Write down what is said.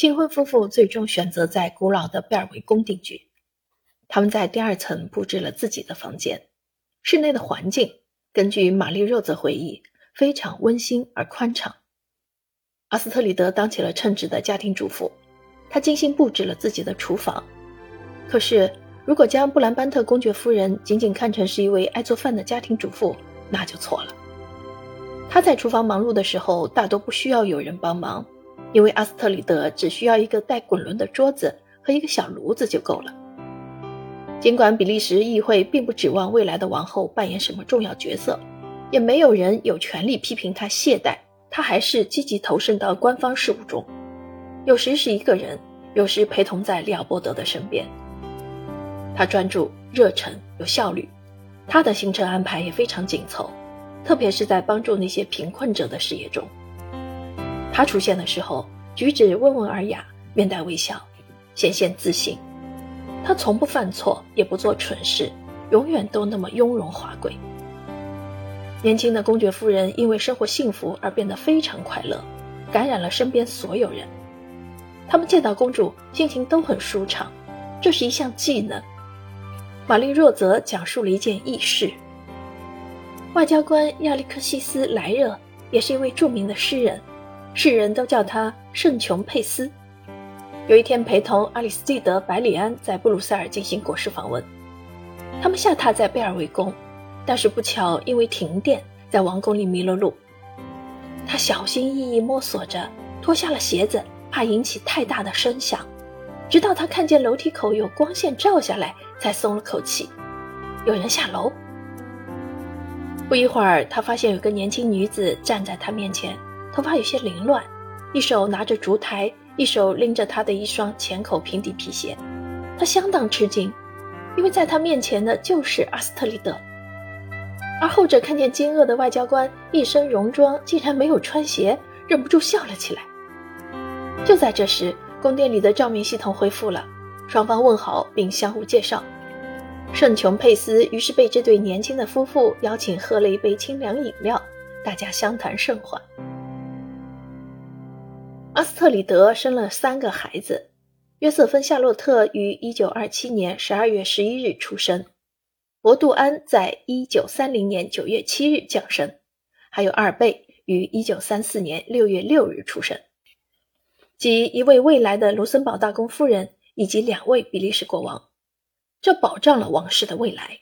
新婚夫妇最终选择在古老的贝尔维宫定居。他们在第二层布置了自己的房间，室内的环境根据玛丽·肉泽回忆非常温馨而宽敞。阿斯特里德当起了称职的家庭主妇，她精心布置了自己的厨房。可是，如果将布兰班特公爵夫人仅仅看成是一位爱做饭的家庭主妇，那就错了。她在厨房忙碌的时候，大多不需要有人帮忙，因为阿斯特里德只需要一个带滚轮的桌子和一个小炉子就够了。尽管比利时议会并不指望未来的王后扮演什么重要角色，也没有人有权利批评她懈怠，她还是积极投身到官方事务中，有时是一个人，有时陪同在利奥波德的身边。她专注、热忱、有效率，她的行程安排也非常紧凑，特别是在帮助那些贫困者的事业中。他出现的时候，举止温文尔雅，面带微笑，显现自信。他从不犯错，也不做蠢事，永远都那么雍容华贵。年轻的公爵夫人因为生活幸福而变得非常快乐，感染了身边所有人。他们见到公主，心情都很舒畅，这是一项技能。玛丽若泽讲述了一件轶事：外交官亚历克西斯·莱热也是一位著名的诗人，世人都叫他圣琼佩斯。有一天，陪同阿里斯蒂德·百里安在布鲁塞尔进行国事访问。他们下榻在贝尔维宫，但是不巧因为停电，在王宫里迷了路。他小心翼翼摸索着，脱下了鞋子，怕引起太大的声响。直到他看见楼梯口有光线照下来，才松了口气。有人下楼。不一会儿，他发现有个年轻女子站在他面前，头发有些凌乱，一手拿着烛台。一手拎着他的一双浅口平底皮鞋，他相当吃惊，因为在他面前的就是阿斯特里德。而后者看见惊愕的外交官一身戎装，竟然没有穿鞋，忍不住笑了起来。就在这时，宫殿里的照明系统恢复了，双方问好并相互介绍。圣琼佩斯于是被这对年轻的夫妇邀请喝了一杯清凉饮料，大家相谈甚欢。阿斯特里德生了三个孩子，约瑟芬·夏洛特于1927年12月11日出生，博杜安在1930年9月7日降生，还有阿尔贝于1934年6月6日出生，即一位未来的卢森堡大公夫人以及两位比利时国王，这保障了王室的未来。